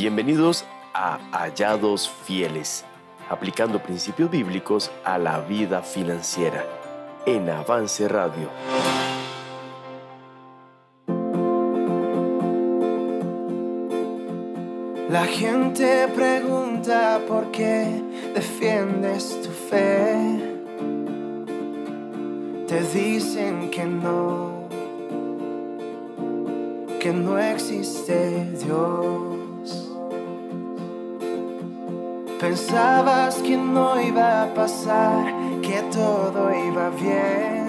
Bienvenidos a Hallados Fieles, aplicando principios bíblicos a la vida financiera en Avance Radio. La gente pregunta por qué defiendes tu fe. Te dicen que no, que no existe Dios. Pensabas que no iba a pasar, que todo iba bien,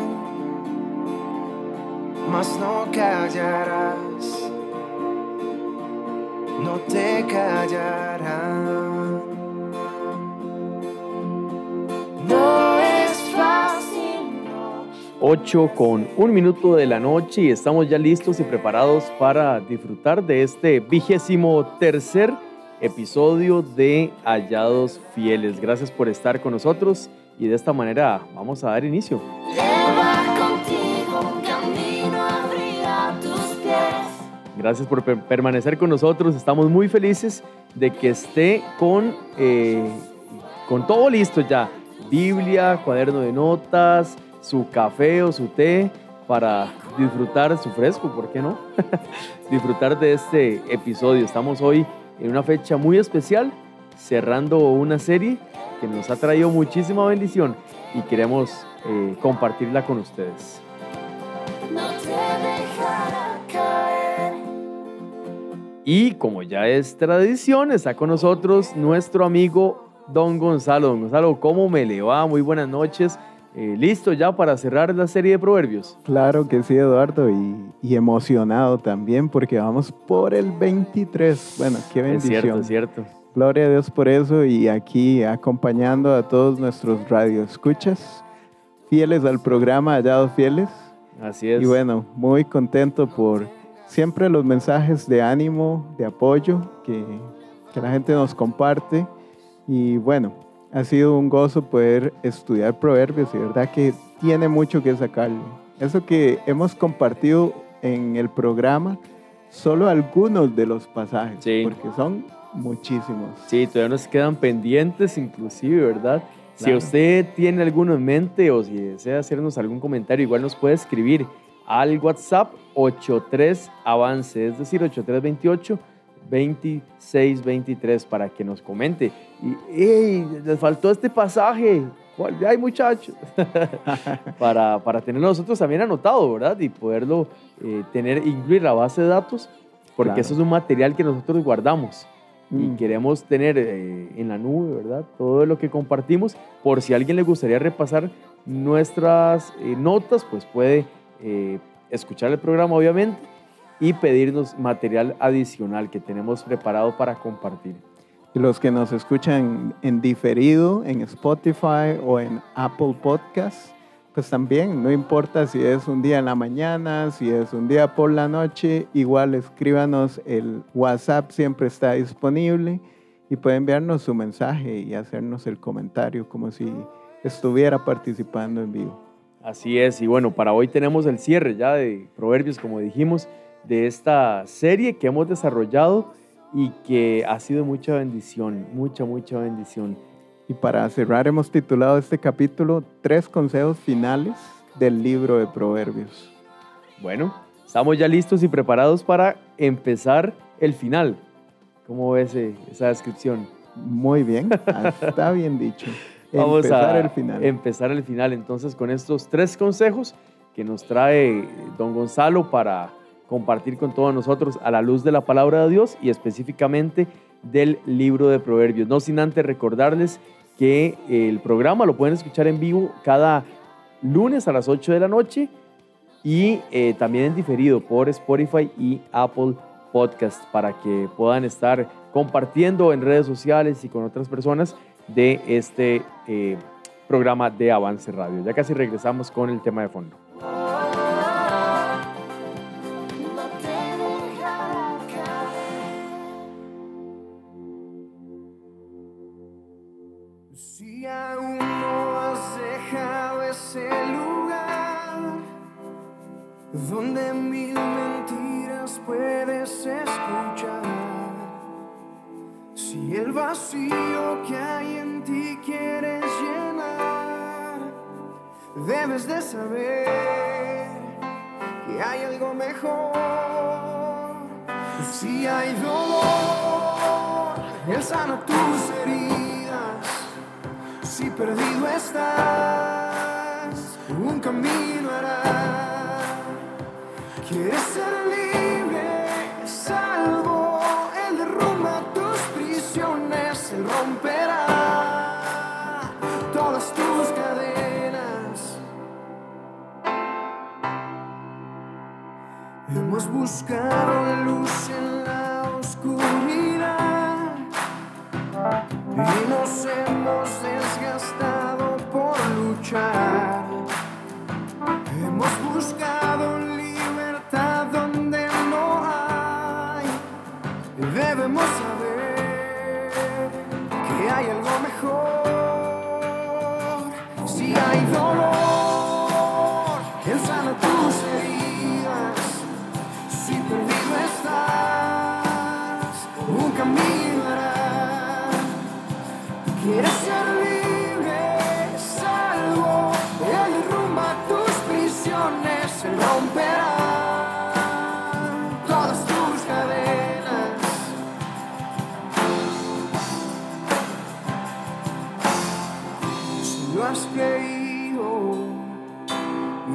mas no callarás no te callarán. No es fácil. 8 con un minuto de la noche y estamos ya listos y preparados para disfrutar de este vigésimo tercer episodio de Hallados Fieles. Gracias por estar con nosotros y de esta manera vamos a dar inicio. Lleva contigo un camino abrirá tus pies. Gracias por per- permanecer con nosotros. Estamos muy felices de que esté con, eh, con todo listo ya. Biblia, cuaderno de notas, su café o su té para disfrutar su fresco, ¿por qué no? disfrutar de este episodio. Estamos hoy en una fecha muy especial, cerrando una serie que nos ha traído muchísima bendición y queremos eh, compartirla con ustedes. No te dejará caer. Y como ya es tradición, está con nosotros nuestro amigo Don Gonzalo. Don Gonzalo, ¿cómo me le va? Muy buenas noches. Eh, ¿Listo ya para cerrar la serie de proverbios? Claro que sí, Eduardo, y, y emocionado también porque vamos por el 23. Bueno, qué Es bendición. cierto, es cierto. Gloria a Dios por eso y aquí acompañando a todos nuestros radioescuchas, fieles al programa Hallados Fieles. Así es. Y bueno, muy contento por siempre los mensajes de ánimo, de apoyo que, que la gente nos comparte. Y bueno, ha sido un gozo poder estudiar proverbios y verdad que tiene mucho que sacarle. Eso que hemos compartido en el programa, solo algunos de los pasajes, Sí. porque son muchísimos. Sí, todavía nos quedan pendientes inclusive, ¿verdad? Si Claro. usted tiene alguno en mente o si desea hacernos algún comentario, igual nos puede escribir al WhatsApp 83 avance, es decir, 8328 2623 para que nos comente. Y, ¡Ey! Les faltó este pasaje. ¿Cuál? ¡Ay, muchachos! para, para tenerlo nosotros también anotado, ¿verdad? Y poderlo eh, tener, incluir la base de datos, porque Claro. eso es un material que nosotros guardamos y Mm. queremos tener eh, en la nube, ¿verdad? Todo lo que compartimos. Por si a alguien le gustaría repasar nuestras eh, notas, pues puede eh, escuchar el programa, obviamente, y pedirnos material adicional que tenemos preparado para compartir. Los que nos escuchan en diferido, en Spotify o en Apple Podcasts, pues también, no importa si es un día en la mañana, si es un día por la noche, igual escríbanos, el WhatsApp siempre está disponible y puede enviarnos su mensaje y hacernos el comentario como si estuviera participando en vivo. Así es, y bueno, para hoy tenemos el cierre ya de Proverbios, como dijimos, de esta serie que hemos desarrollado y que ha sido mucha bendición, mucha, mucha bendición. Y para cerrar hemos titulado este capítulo Tres consejos finales del libro de Proverbios. Bueno, estamos ya listos y preparados para empezar el final. ¿Cómo ves eh, esa descripción? Muy bien, está bien dicho. Vamos Empezar a el final. empezar el final entonces con estos tres consejos que nos trae don Gonzalo para compartir con todos nosotros a la luz de la palabra de Dios y específicamente del libro de Proverbios. No sin antes recordarles que el programa lo pueden escuchar en vivo cada lunes a las 8 de la noche y eh, también en diferido por Spotify y Apple Podcast para que puedan estar compartiendo en redes sociales y con otras personas de este eh, programa de Avance Radio. Ya casi regresamos con el tema de fondo. Buscado luz en la oscuridad y nos hemos desgastado por luchar. Hemos buscado libertad donde no hay. Debemos saber que hay algo mejor. Si hay dolor,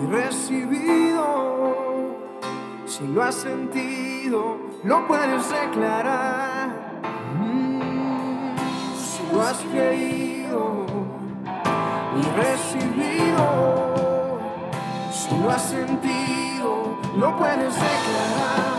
y recibido, si lo has sentido, lo puedes declarar. Mm, Si lo has creído y recibido, si lo has sentido, lo puedes declarar.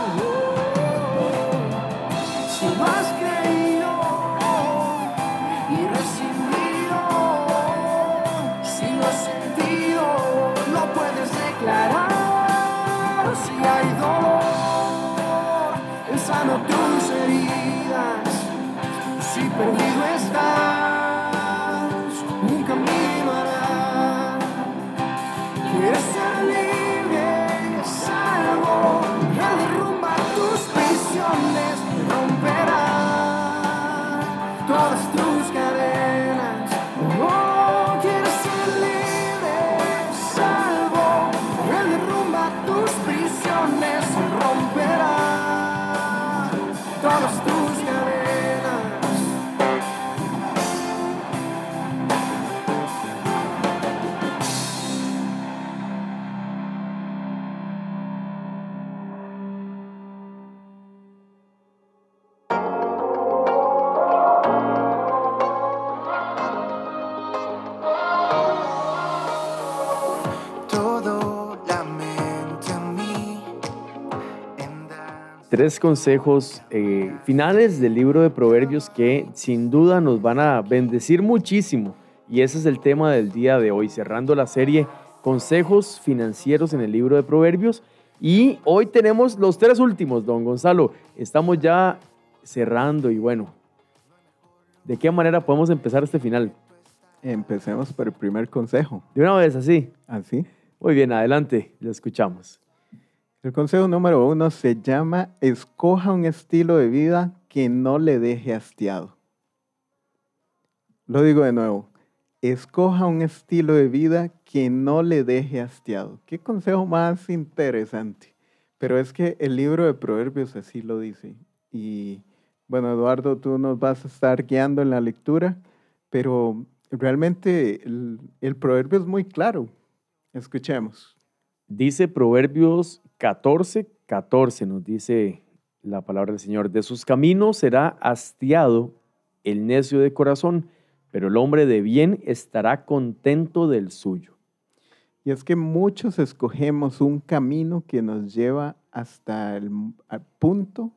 Tres consejos eh, finales del libro de Proverbios que sin duda nos van a bendecir muchísimo. Y ese es el tema del día de hoy, cerrando la serie Consejos financieros en el libro de Proverbios. Y hoy tenemos los tres últimos, don Gonzalo. Estamos ya cerrando y bueno, ¿de qué manera podemos empezar este final? Empecemos por el primer consejo. De una vez así. Así. Muy bien, adelante, lo escuchamos. El consejo número uno se llama escoja un estilo de vida que no le deje hastiado. Lo digo de nuevo, escoja un estilo de vida que no le deje hastiado. Qué consejo más interesante. Pero es que el libro de Proverbios así lo dice. Y bueno, Eduardo, tú nos vas a estar guiando en la lectura, pero realmente el, el proverbio es muy claro. Escuchemos. Dice Proverbios 14, 14, nos dice la palabra del Señor. De sus caminos será hastiado el necio de corazón, pero el hombre de bien estará contento del suyo. Y es que muchos escogemos un camino que nos lleva hasta el punto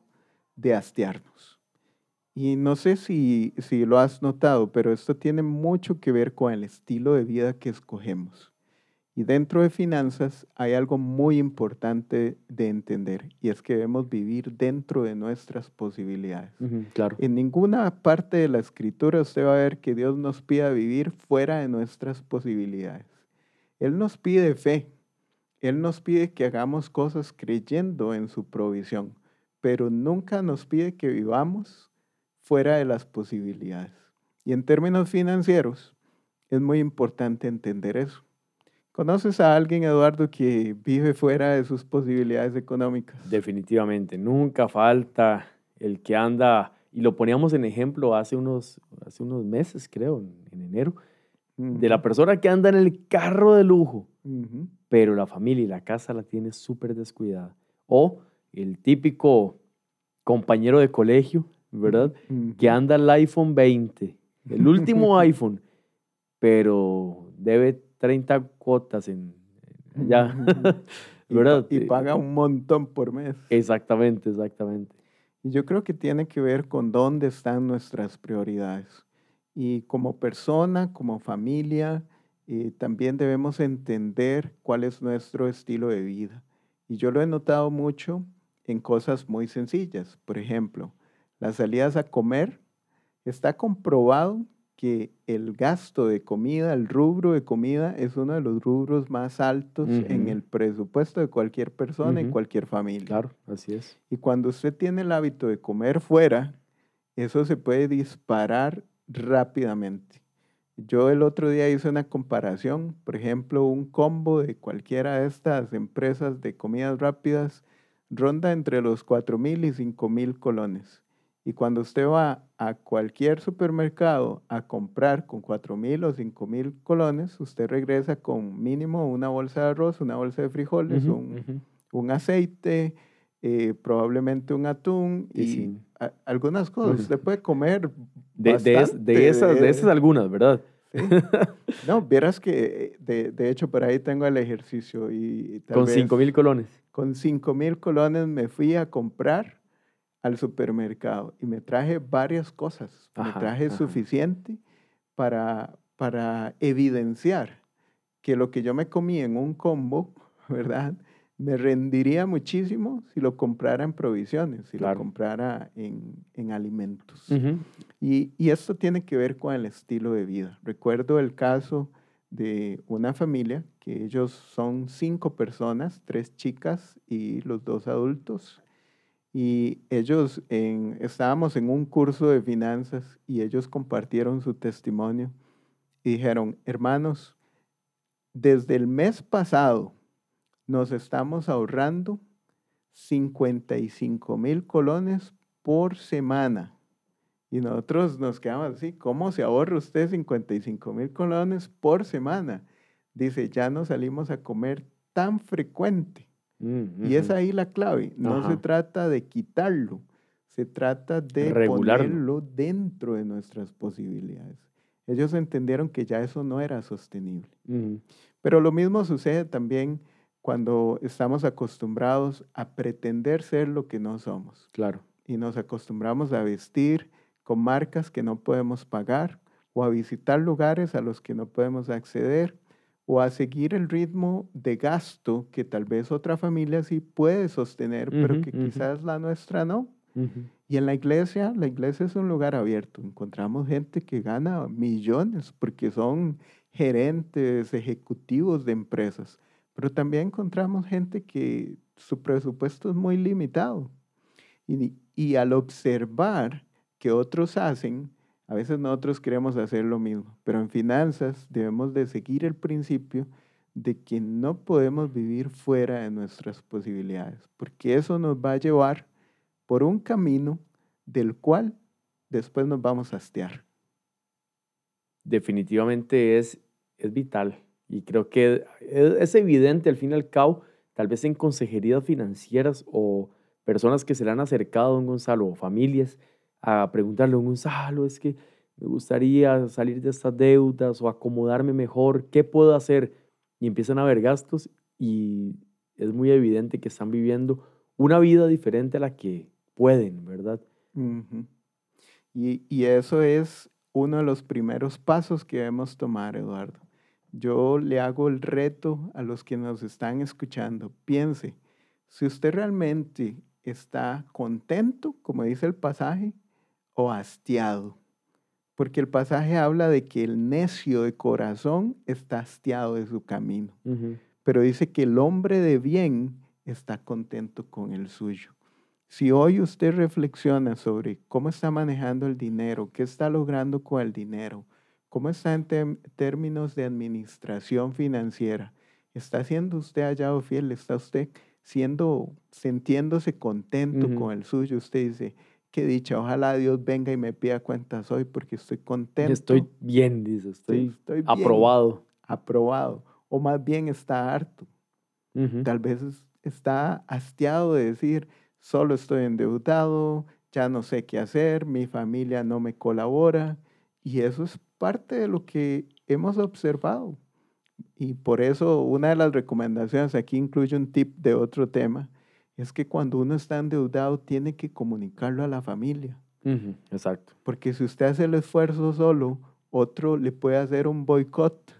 de hastiarnos. Y no sé si, si lo has notado, pero esto tiene mucho que ver con el estilo de vida que escogemos. Y dentro de finanzas hay algo muy importante de entender, y es que debemos vivir dentro de nuestras posibilidades. claro. En ninguna parte de la escritura usted va a ver que Dios nos pida vivir fuera de nuestras posibilidades. Él nos pide fe. Él nos pide que hagamos cosas creyendo en su provisión, pero nunca nos pide que vivamos fuera de las posibilidades. Y en términos financieros, es muy importante entender eso. ¿Conoces a alguien, Eduardo, que vive fuera de sus posibilidades económicas? Definitivamente, nunca falta el que anda, y lo poníamos en ejemplo hace unos, hace unos meses, creo, en, en enero, de la persona que anda en el carro de lujo, pero la familia y la casa la tiene súper descuidada. O el típico compañero de colegio, ¿verdad? Que anda el iPhone 20, el último iPhone, pero debe 30 cuotas en ya, Y, ¿verdad? pa- y paga un montón por mes. Exactamente, exactamente. Y yo creo que tiene que ver con dónde están nuestras prioridades. Y como persona, como familia, eh, también debemos entender cuál es nuestro estilo de vida. Y yo lo he notado mucho en cosas muy sencillas. Por ejemplo, las salidas a comer. Está comprobado que el gasto de comida, el rubro de comida, es uno de los rubros más altos en el presupuesto de cualquier persona y Ujú. cualquier familia. Claro, así es. Y cuando usted tiene el hábito de comer fuera, eso se puede disparar rápidamente. Yo el otro día hice una comparación, por ejemplo, un combo de cualquiera de estas empresas de comidas rápidas ronda entre los 4 mil y 5 mil colones. Y cuando usted va a cualquier supermercado a comprar con 4 mil o 5 mil colones, usted regresa con mínimo una bolsa de arroz, una bolsa de frijoles, Ujú, un, ujú. un aceite, eh, probablemente un atún Y sí. a- algunas cosas. Usted puede comer De, de, es- de esas, de esas algunas, ¿verdad? sí. No, vieras que de, de hecho por ahí tengo el ejercicio y tal Con vez 5 mil colones. con 5 mil colones me fui a comprar al supermercado y me traje varias cosas. Ajá, me traje ajá. suficiente para, para evidenciar que lo que yo me comí en un combo, ¿verdad? Me rendiría muchísimo si lo comprara en provisiones, si Claro. lo comprara en, en alimentos. Y, y esto tiene que ver con el estilo de vida. Recuerdo el caso de una familia que ellos son cinco personas, tres chicas y los dos adultos. Y ellos en- estábamos en un curso de finanzas y ellos compartieron su testimonio y dijeron, hermanos, desde el mes pasado nos estamos ahorrando 55 mil colones por semana. Y nosotros nos quedamos así, ¿cómo se ahorra usted 55 mil colones por semana? Dice, ya no salimos a comer tan frecuente. Mm, Y es ahí la clave. No se trata de quitarlo, se trata de Regularlo. ponerlo dentro de nuestras posibilidades. Ellos entendieron que ya eso no era sostenible. Pero lo mismo sucede también cuando estamos acostumbrados a pretender ser lo que no somos Claro. y nos acostumbramos a vestir con marcas que no podemos pagar o a visitar lugares a los que no podemos acceder o a seguir el ritmo de gasto que tal vez otra familia sí puede sostener, pero Ujú, que ujú. quizás la nuestra no. Y en la iglesia, la iglesia es un lugar abierto. Encontramos gente que gana millones porque son gerentes, ejecutivos de empresas. Pero también encontramos gente que su presupuesto es muy limitado. Y, y al observar que otros hacen, a veces nosotros queremos hacer lo mismo. Pero en finanzas debemos de seguir el principio de que no podemos vivir fuera de nuestras posibilidades, porque eso nos va a llevar por un camino del cual después nos vamos a hastear. definitivamente es, es vital. Y creo que es, es evidente al fin y al cabo, tal vez en consejerías financieras o personas que se le han acercado a don Gonzalo o familias a preguntarle a don Gonzalo, es que me gustaría salir de estas deudas o acomodarme mejor, ¿qué puedo hacer? Y empiezan a haber gastos y es muy evidente que están viviendo una vida diferente a la que pueden, ¿verdad? Y, y eso es uno de los primeros pasos que debemos tomar, Eduardo. Yo le hago el reto a los que nos están escuchando. Piense, si usted realmente está contento, como dice el pasaje, o hastiado. Porque el pasaje habla de que el necio de corazón está hastiado de su camino. Pero dice que el hombre de bien está contento con el suyo. Si hoy usted reflexiona sobre cómo está manejando el dinero, qué está logrando con el dinero, cómo está en términos de administración financiera, ¿está siendo usted hallado fiel? ¿Está usted siendo, sintiéndose contento con el suyo? Usted dice, qué dicha, ojalá Dios venga y me pida cuentas hoy porque estoy contento. Estoy bien, dice, estoy estoy bien, aprobado. aprobado. O más bien está harto. Ujú. Tal vez es- está hastiado de decir, solo estoy endeudado, ya no sé qué hacer, mi familia no me colabora. Y eso es parte de lo que hemos observado. Y por eso una de las recomendaciones, aquí incluye un tip de otro tema, es que cuando uno está endeudado tiene que comunicarlo a la familia. Exacto. Porque si usted hace el esfuerzo solo, otro le puede hacer un boicot.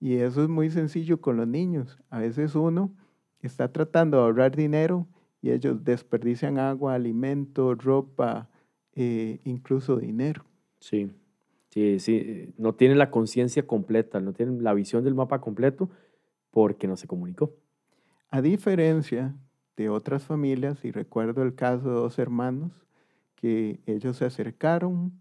Y eso es muy sencillo con los niños. A veces uno está tratando de ahorrar dinero y ellos desperdician agua, alimento, ropa, eh, incluso dinero. Sí. Sí, sí. eh, No tienen la conciencia completa, no tienen la visión del mapa completo porque no se comunicó. A diferencia de otras familias, y recuerdo el caso de dos hermanos, que ellos se acercaron,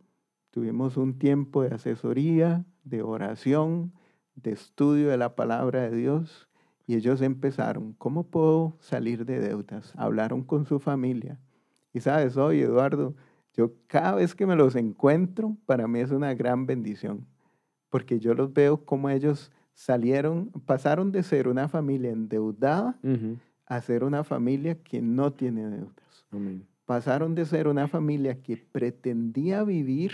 tuvimos un tiempo de asesoría, de oración, de estudio de la palabra de Dios, y ellos empezaron, ¿cómo puedo salir de deudas? Hablaron con su familia. Y sabes, hoy, Eduardo, yo cada vez que me los encuentro, para mí es una gran bendición, porque yo los veo como ellos salieron, pasaron de ser una familia endeudada Ujú. A ser una familia que no tiene deudas. Amén. Pasaron de ser una familia que pretendía vivir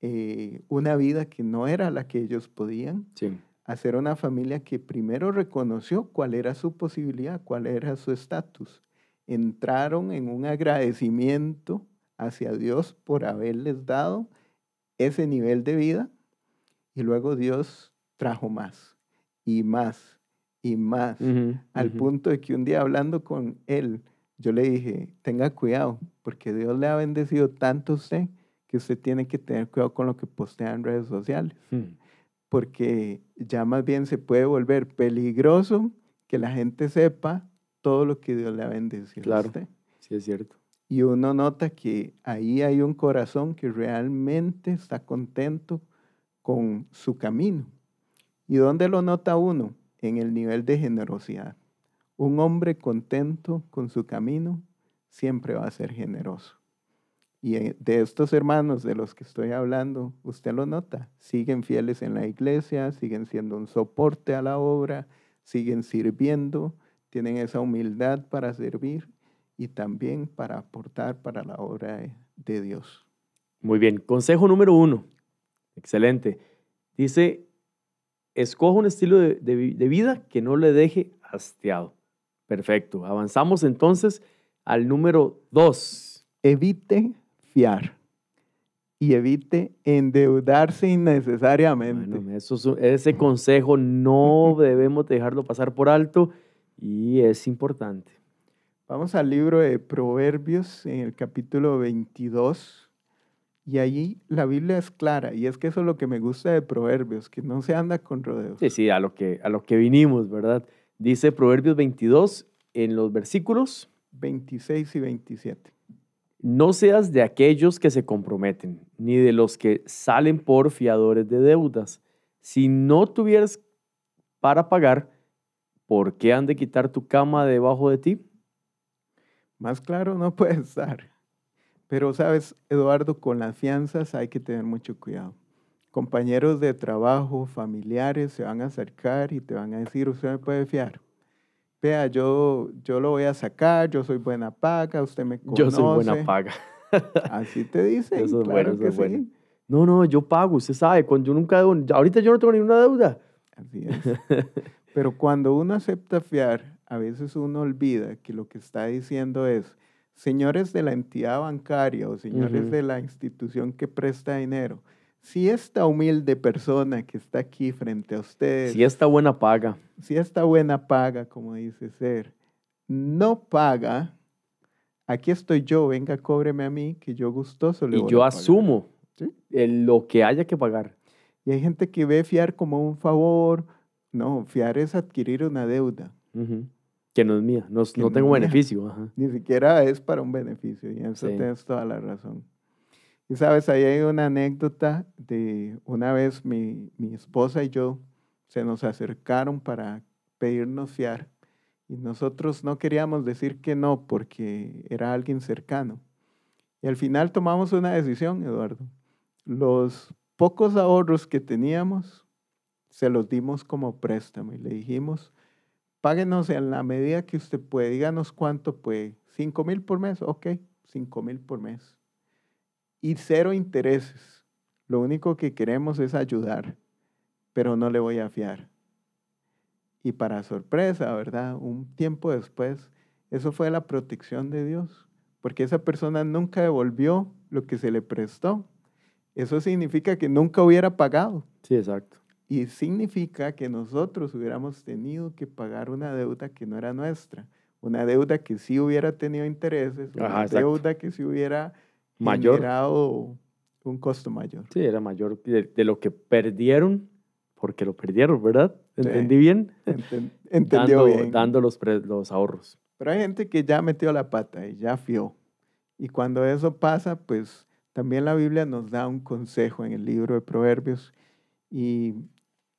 eh, una vida que no era la que ellos podían, Sí. a ser una familia que primero reconoció cuál era su posibilidad, cuál era su estatus. Entraron en un agradecimiento hacia Dios por haberles dado ese nivel de vida y luego Dios trajo más y más y más al punto de que un día hablando con él, yo le dije, tenga cuidado, porque Dios le ha bendecido tanto a usted que usted tiene que tener cuidado con lo que postea en redes sociales, Mm, porque ya más bien se puede volver peligroso que la gente sepa todo lo que Dios le ha bendecido a Claro. usted. Sí, es cierto. Y uno nota que ahí hay un corazón que realmente está contento con su camino. ¿Y dónde lo nota uno? En el nivel de generosidad. Un hombre contento con su camino siempre va a ser generoso. Y eh, de estos hermanos de los que estoy hablando, usted lo nota, siguen fieles en la iglesia, siguen siendo un soporte a la obra, siguen sirviendo, tienen esa humildad para servir y también para aportar para la obra de, de Dios. Muy bien. Consejo número uno. Excelente. Dice, escoja un estilo de, de vi- de vida que no le deje hastiado. Perfecto. Avanzamos entonces al número dos. Evite fiar y evite endeudarse innecesariamente. Bueno, eso ese consejo no debemos dejarlo pasar por alto y es importante. Vamos al libro de Proverbios en el capítulo 22 y allí la Biblia es clara y es que eso es lo que me gusta de Proverbios, que no se anda con rodeos. Sí, sí, a lo que, a lo que vinimos, ¿verdad? Dice Proverbios 22 en los versículos 26 y 27. No seas de aquellos que se comprometen, ni de los que salen por fiadores de deudas. Si no tuvieras para pagar, ¿por qué han de quitar tu cama debajo de ti? Más claro no puede estar. Pero sabes, Eduardo, con las fianzas hay que tener mucho cuidado. Compañeros de trabajo, familiares se van a acercar y te van a decir, usted me puede fiar. Vea, yo, yo lo voy a sacar, yo soy buena paga, usted me conoce. Yo soy buena paga. Así te dicen, Eso es claro bueno, eso que es bueno. sí. No, no, yo pago, usted sabe, cuando yo nunca debo, ahorita yo no tengo ninguna deuda. Así es. Pero cuando uno acepta fiar, a veces uno olvida que lo que está diciendo es, señores de la entidad bancaria o señores de la institución que presta dinero, si esta humilde persona que está aquí frente a ustedes, Si esta buena paga, si esta buena paga, como dice ser, no paga, aquí estoy yo, venga, cóbreme a mí, que yo gustoso le y voy yo a pagar". asumo ¿Sí? lo que haya que pagar. Y hay gente que ve fiar como un favor. No, fiar es adquirir una deuda. Ujú. Que no es mía, no, no tengo mía. beneficio. ajá. Ni siquiera es para un beneficio, y eso Sí. tienes toda la razón. Y sabes, ahí hay una anécdota de una vez mi, mi esposa y yo se nos acercaron para pedirnos fiar y nosotros no queríamos decir que no porque era alguien cercano. Y al final tomamos una decisión, Eduardo. Los pocos ahorros que teníamos se los dimos como préstamo y le dijimos, páguenos en la medida que usted puede, díganos cuánto puede, 5 mil por mes, ok, 5 mil por mes. Y cero intereses. Lo único que queremos es ayudar, pero no le voy a fiar. Y para sorpresa, ¿verdad? Un tiempo después, eso fue la protección de Dios, porque esa persona nunca devolvió lo que se le prestó. Eso significa que nunca hubiera pagado. Sí, exacto. Y significa que nosotros hubiéramos tenido que pagar una deuda que no era nuestra, una deuda que sí hubiera tenido intereses, una Ajá, deuda que sí hubiera Mayor. generado un costo mayor. Sí, era mayor de, de lo que perdieron, porque lo perdieron, ¿verdad? Sí. ¿Entendí bien? Enten- Entendió dando, bien. dando los, pre- los ahorros. Pero hay gente que ya metió la pata y ya fió. Y cuando eso pasa, pues también la Biblia nos da un consejo en el libro de Proverbios. Y,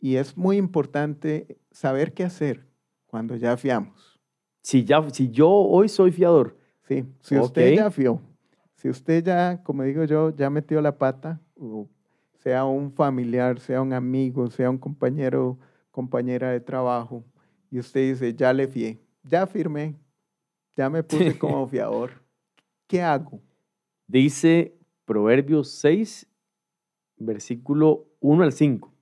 y es muy importante saber qué hacer cuando ya fiamos. Si, ya, si yo hoy soy fiador, Sí, si usted ya fió, si usted ya, como digo yo, ya metió la pata, o sea un familiar, sea un amigo, sea un compañero, compañera de trabajo, y usted dice, ya le fié, ya firmé, ya me puse como fiador, ¿qué hago? dice Proverbios 6, versículo 1 al 5.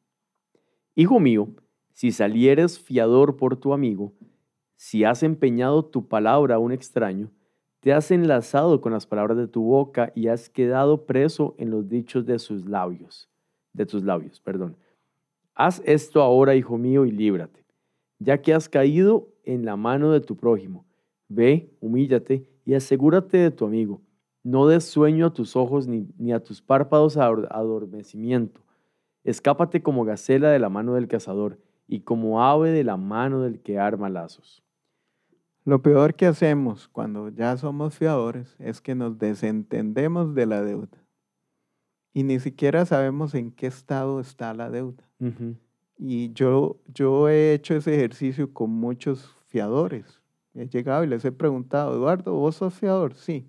Hijo mío, si salieres fiador por tu amigo, si has empeñado tu palabra a un extraño, te has enlazado con las palabras de tu boca y has quedado preso en los dichos de sus labios, de tus labios, perdón. Haz esto ahora, hijo mío, y líbrate, ya que has caído en la mano de tu prójimo. Ve, humíllate y asegúrate de tu amigo. No des sueño a tus ojos ni, ni a tus párpados ador- adormecimiento. Escápate como gacela de la mano del cazador y como ave de la mano del que arma lazos. Lo peor que hacemos cuando ya somos fiadores es que nos desentendemos de la deuda y ni siquiera sabemos en qué estado está la deuda. Y yo, yo he hecho ese ejercicio con muchos fiadores. He llegado y les he preguntado, Eduardo, ¿vos sos fiador? Sí.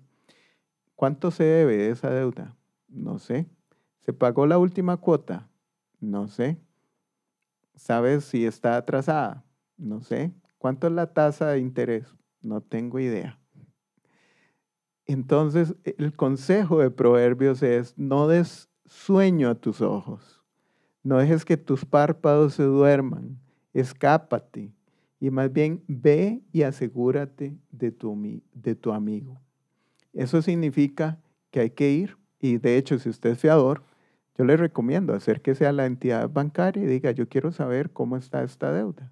¿Cuánto se debe de esa deuda? No sé. ¿Se pagó la última cuota? No sé. ¿Sabes si está atrasada? No sé. ¿Cuánto es la tasa de interés? No tengo idea. Entonces, el consejo de Proverbios es, no des sueño a tus ojos. No dejes que tus párpados se duerman. Escápate. Y más bien ve y asegúrate de tu, de tu amigo. Eso significa que hay que ir. Y de hecho, si usted es fiador, yo le recomiendo acérquese a la entidad bancaria y diga, yo quiero saber cómo está esta deuda.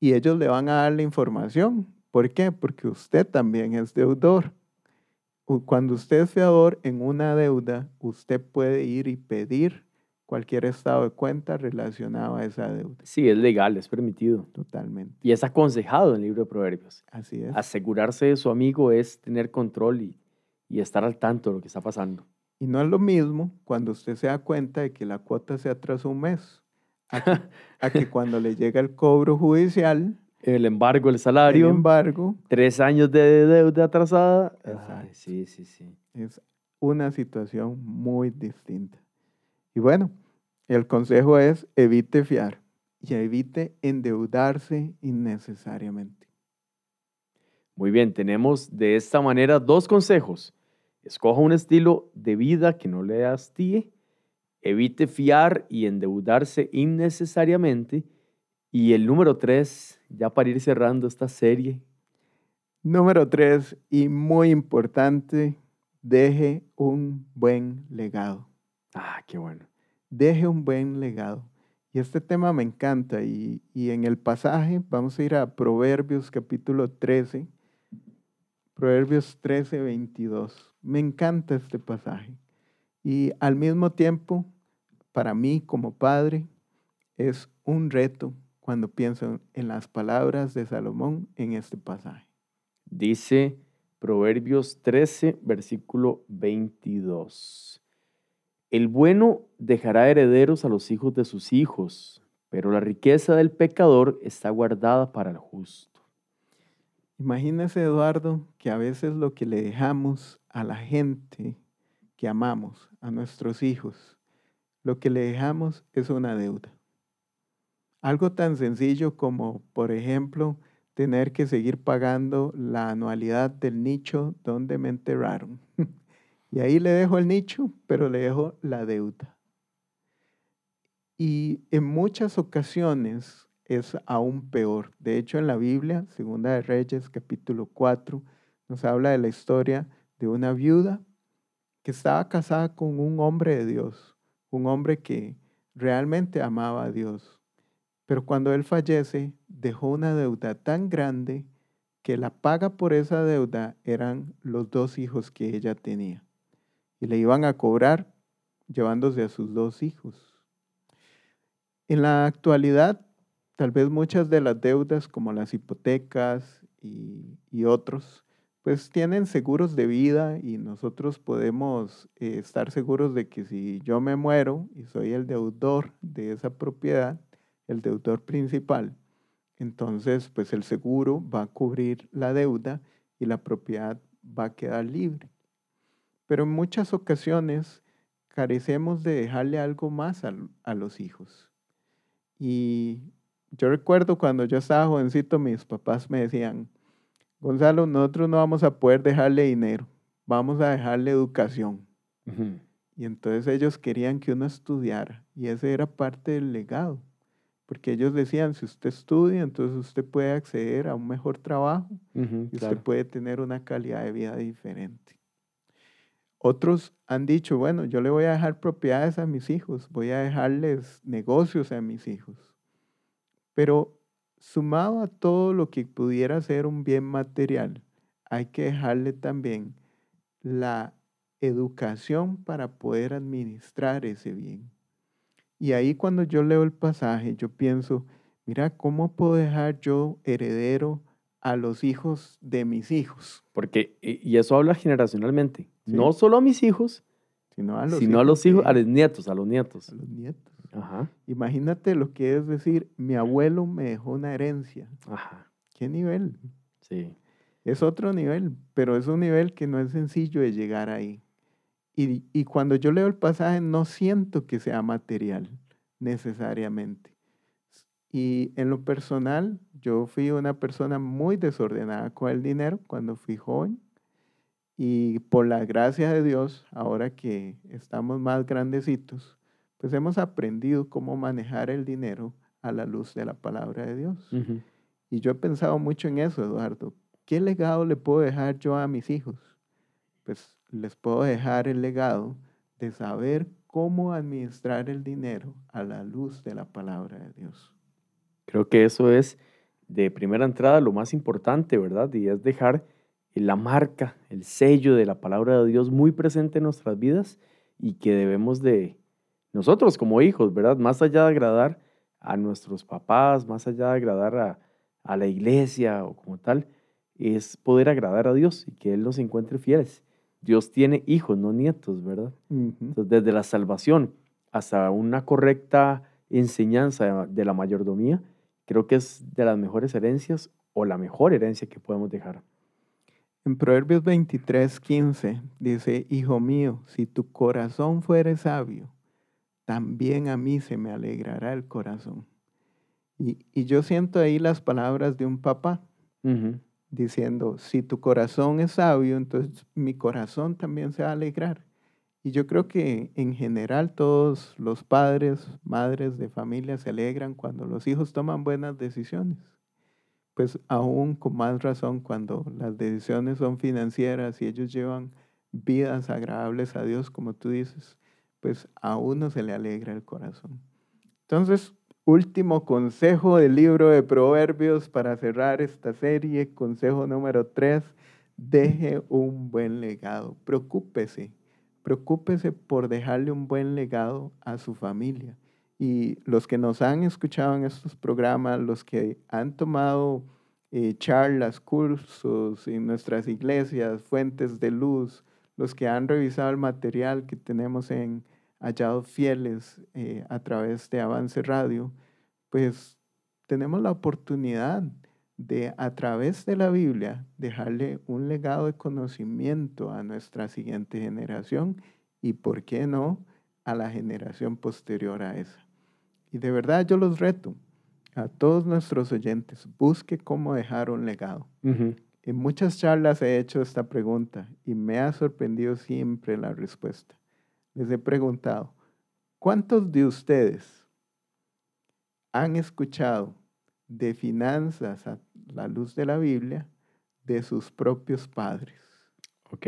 Y ellos le van a dar la información. ¿Por qué? Porque usted también es deudor. Cuando usted es fiador en una deuda, usted puede ir y pedir cualquier estado de cuenta relacionado a esa deuda. Sí, es legal, es permitido. Totalmente. Y es aconsejado en el libro de Proverbios. Así es. Asegurarse de su amigo es tener control y, y estar al tanto de lo que está pasando. Y no es lo mismo cuando usted se da cuenta de que la cuota se atrasó un mes, a que, a que cuando le llega el cobro judicial, El embargo, el el salario, embargo, tres años de deuda atrasada. Ay, sí, sí, sí. es una situación muy distinta. Y bueno, el consejo es evite fiar y evite endeudarse innecesariamente. Muy bien, tenemos de esta manera dos consejos. Escoja un estilo de vida que no le hastíe, evite fiar y endeudarse innecesariamente. Y el número tres, ya para ir cerrando esta serie, Número tres, y muy importante, deje un buen legado. ah, qué bueno. deje un buen legado. Y este tema me encanta. Y, y en el pasaje vamos a ir a Proverbios capítulo 13. Proverbios 13, 22. Me encanta este pasaje. Y al mismo tiempo, para mí como padre, es un reto cuando pienso en las palabras de Salomón en este pasaje? Dice Proverbios 13, versículo 22. El bueno dejará herederos a los hijos de sus hijos, pero la riqueza del pecador está guardada para el justo. Imagínese, Eduardo, que a veces lo que le dejamos a la gente que amamos, a nuestros hijos, lo que le dejamos es una deuda. Algo tan sencillo como, por ejemplo, tener que seguir pagando la anualidad del nicho donde me enterraron. y ahí le dejo el nicho, pero le dejo la deuda. Y en muchas ocasiones es aún peor. De hecho, en la Biblia, Segunda de Reyes, capítulo 4, nos habla de la historia de una viuda que estaba casada con un hombre de Dios, un hombre que realmente amaba a Dios. Pero cuando él fallece, dejó una deuda tan grande que la paga por esa deuda eran los dos hijos que ella tenía. Y le iban a cobrar llevándose a sus dos hijos. En la actualidad, tal vez muchas de las deudas, como las hipotecas y, otros, pues tienen seguros de vida y nosotros podemos eh, estar seguros de que si yo me muero y soy el deudor de esa propiedad, el deudor principal, entonces pues el seguro va a cubrir la deuda y la propiedad va a quedar libre. Pero en muchas ocasiones carecemos de dejarle algo más a, a los hijos. Y yo recuerdo cuando yo estaba jovencito, mis papás me decían, Gonzalo, nosotros no vamos a poder dejarle dinero, vamos a dejarle educación. Y entonces ellos querían que uno estudiara y ese era parte del legado porque ellos decían, si usted estudia, entonces usted puede acceder a un mejor trabajo y usted puede tener una calidad de vida diferente. Otros han dicho, bueno, yo le voy a dejar propiedades a mis hijos, voy a dejarles negocios a mis hijos. Pero sumado a todo lo que pudiera ser un bien material, hay que dejarle también la educación para poder administrar ese bien. Y ahí cuando yo leo el pasaje, yo pienso, mira, ¿cómo puedo dejar yo heredero a los hijos de mis hijos? Porque, y eso habla generacionalmente, no solo a mis hijos, sino a los sino hijos, a los hijos, a los nietos, a los nietos. A los nietos. Ajá. Imagínate lo que es decir, mi abuelo me dejó una herencia. Ajá. ¿Qué nivel? Sí. Es otro nivel, pero es un nivel que no es sencillo de llegar ahí. Y, cuando yo leo el pasaje no siento que sea material necesariamente. Y en lo personal, yo fui una persona muy desordenada con el dinero cuando fui joven. Y por la gracia de Dios, ahora que estamos más grandecitos, pues hemos aprendido cómo manejar el dinero a la luz de la palabra de Dios. Y yo he pensado mucho en eso, Eduardo. ¿Qué legado le puedo dejar yo a mis hijos? Pues les puedo dejar el legado de saber cómo administrar el dinero a la luz de la palabra de Dios. Creo que eso es de primera entrada lo más importante, ¿verdad? Y es dejar la marca, el sello de la palabra de Dios muy presente en nuestras vidas y que debemos de, nosotros como hijos, ¿verdad? Más allá de agradar a nuestros papás, más allá de agradar a, a la iglesia o como tal, es poder agradar a Dios y que Él nos encuentre fieles. Dios tiene hijos, no nietos, ¿verdad? Entonces, desde la salvación hasta una correcta enseñanza de la mayordomía, creo que es de las mejores herencias o la mejor herencia que podemos dejar. En Proverbios 23, 15 dice, Hijo mío, si tu corazón fuere sabio, también a mí se me alegrará el corazón. Y, yo siento ahí las palabras de un papá diciendo, si tu corazón es sabio, entonces mi corazón también se va a alegrar. Y yo creo que en general todos los padres, madres de familia se alegran cuando los hijos toman buenas decisiones. Pues aún con más razón cuando las decisiones son financieras y ellos llevan vidas agradables a Dios, como tú dices, pues a uno se le alegra el corazón. Entonces, último consejo del libro de Proverbios para cerrar esta serie, consejo número tres, deje un buen legado. Preocúpese, preocúpese por dejarle un buen legado a su familia. Y los que nos han escuchado en estos programas, los que han tomado eh, charlas, cursos en nuestras iglesias, fuentes de luz, los que han revisado el material que tenemos en Hallados Fieles eh, a través de Avance Radio, pues tenemos la oportunidad de a través de la Biblia dejarle un legado de conocimiento a nuestra siguiente generación y, ¿por qué no?, a la generación posterior a esa. Y de verdad yo los reto a todos nuestros oyentes, busque cómo dejar un legado. En muchas charlas he hecho esta pregunta y me ha sorprendido siempre la respuesta. Les he preguntado, ¿cuántos de ustedes han escuchado de finanzas a la luz de la Biblia de sus propios padres? Ok.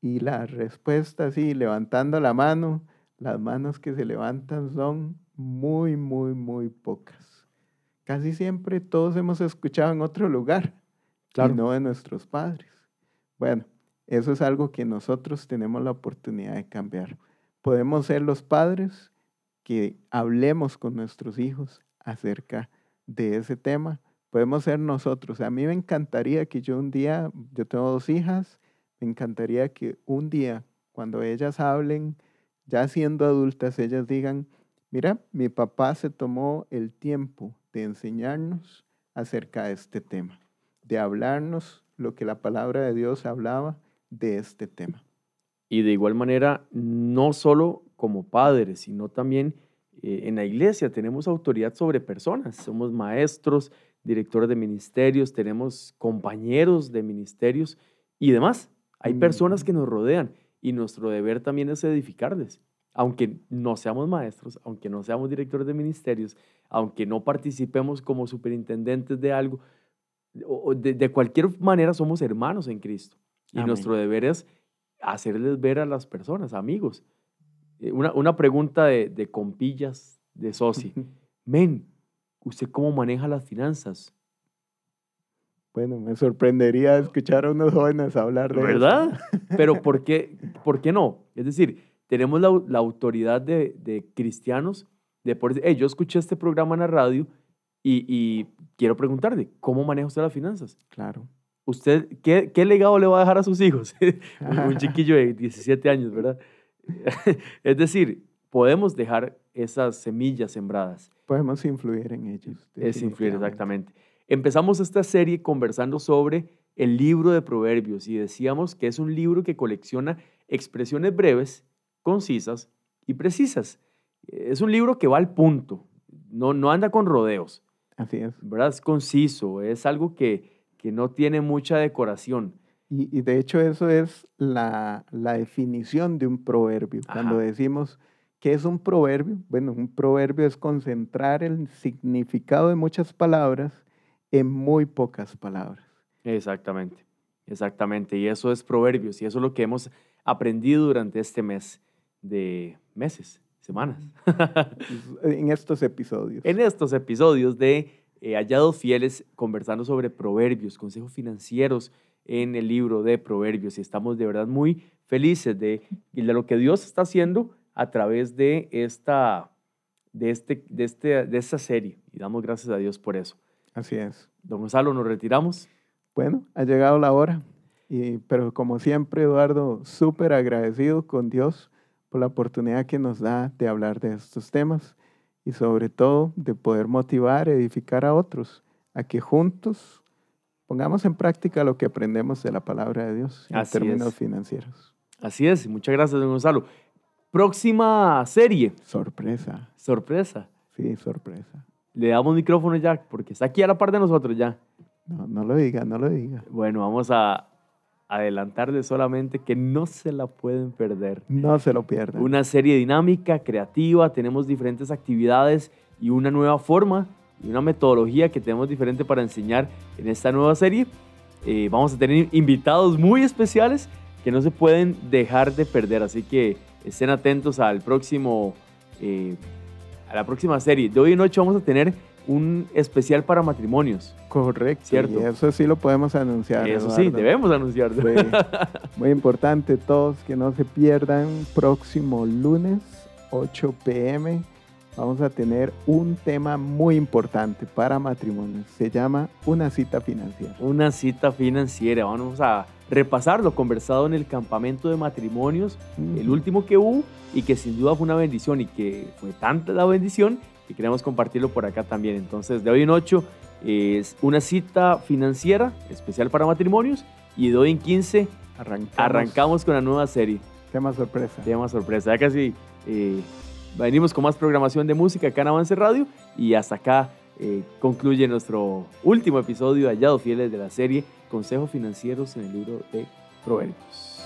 Y la respuesta, sí, levantando la mano, las manos que se levantan son muy, muy, muy pocas. Casi siempre todos hemos escuchado en otro lugar y no de nuestros padres. Bueno, eso es algo que nosotros tenemos la oportunidad de cambiar. Podemos ser los padres que hablemos con nuestros hijos acerca de ese tema. Podemos ser nosotros. A mí me encantaría que yo un día, yo tengo dos hijas, me encantaría que un día, cuando ellas hablen, ya siendo adultas, ellas digan, mira, mi papá se tomó el tiempo de enseñarnos acerca de este tema, de hablarnos lo que la palabra de Dios hablaba de este tema. Y de igual manera, no solo como padres, sino también eh, en la iglesia tenemos autoridad sobre personas. Somos maestros, directores de ministerios, tenemos compañeros de ministerios y demás. Hay personas que nos rodean y nuestro deber también es edificarles. Aunque no seamos maestros, aunque no seamos directores de ministerios, aunque no participemos como superintendentes de algo, de, cualquier manera somos hermanos en Cristo. Y nuestro deber es hacerles ver a las personas, amigos. Eh, una, una pregunta de, de compillas de Soci. Men, ¿usted cómo maneja las finanzas? Bueno, me sorprendería escuchar a unos jóvenes hablar de ¿Verdad? Pero ¿por qué, ¿por qué no? Es decir, tenemos la, autoridad de, cristianos de por hey, yo escuché este programa en la radio y, quiero preguntarle, ¿cómo maneja usted las finanzas? Claro. ¿Usted qué, qué legado le va a dejar a sus hijos? un chiquillo de 17 años, ¿verdad? es decir, podemos dejar esas semillas sembradas. Podemos influir en ellos. Es influir, exactamente. Empezamos esta serie conversando sobre el libro de Proverbios y decíamos que es un libro que colecciona expresiones breves, concisas y precisas. Es un libro que va al punto, no, no anda con rodeos. Así es. ¿Verdad? Es conciso, es algo que, que no tiene mucha decoración. Y, de hecho eso es la, definición de un proverbio. Cuando decimos que es un proverbio, bueno, un proverbio es concentrar el significado de muchas palabras en muy pocas palabras. Exactamente, exactamente. Y eso es proverbios y eso es lo que hemos aprendido durante este mes de meses, semanas. en estos episodios. En estos episodios de eh, Hallados Fieles conversando sobre proverbios, consejos financieros en el libro de proverbios. Y estamos de verdad muy felices de, de lo que Dios está haciendo a través de esta, de, este, de, este, de esta serie. Y damos gracias a Dios por eso. Así es. Don Gonzalo, nos retiramos. Bueno, ha llegado la hora. Y, pero como siempre, Eduardo, súper agradecido con Dios por la oportunidad que nos da de hablar de estos temas y sobre todo de poder motivar, edificar a otros a que juntos pongamos en práctica lo que aprendemos de la palabra de Dios en términos financieros. Así es, muchas gracias, don Gonzalo. Próxima serie. Sorpresa. Sorpresa. Sí, sorpresa. Le damos micrófono ya, porque está aquí a la par de nosotros ya. No, no lo diga, no lo diga. Bueno, vamos a adelantarle solamente que no se la pueden perder. No se lo pierdan. Una serie dinámica, creativa, tenemos diferentes actividades y una nueva forma y una metodología que tenemos diferente para enseñar en esta nueva serie. Eh, vamos a tener invitados muy especiales que no se pueden dejar de perder, así que estén atentos al próximo eh, a la próxima serie. De hoy en noche vamos a tener un especial para matrimonios. Correcto. ¿Cierto? Y eso sí lo podemos anunciar. Eso sí, debemos anunciarlo. muy importante, todos que no se pierdan próximo lunes, 8 pm, vamos a tener un tema muy importante para matrimonios. Se llama una cita financiera. Una cita financiera. Vamos a repasar lo conversado en el campamento de matrimonios, el último que hubo y que sin duda fue una bendición y que fue tanta la bendición que queremos compartirlo por acá también. Entonces, de hoy en ocho es una cita financiera especial para matrimonios y de hoy en 15 Arrancamos. arrancamos con la nueva serie. Tema sorpresa. Tema sorpresa. Ya casi eh, venimos con más programación de música acá en Avance Radio y hasta acá eh, concluye nuestro último episodio de Hallados Fieles de la serie Consejos Financieros en el libro de Proverbios.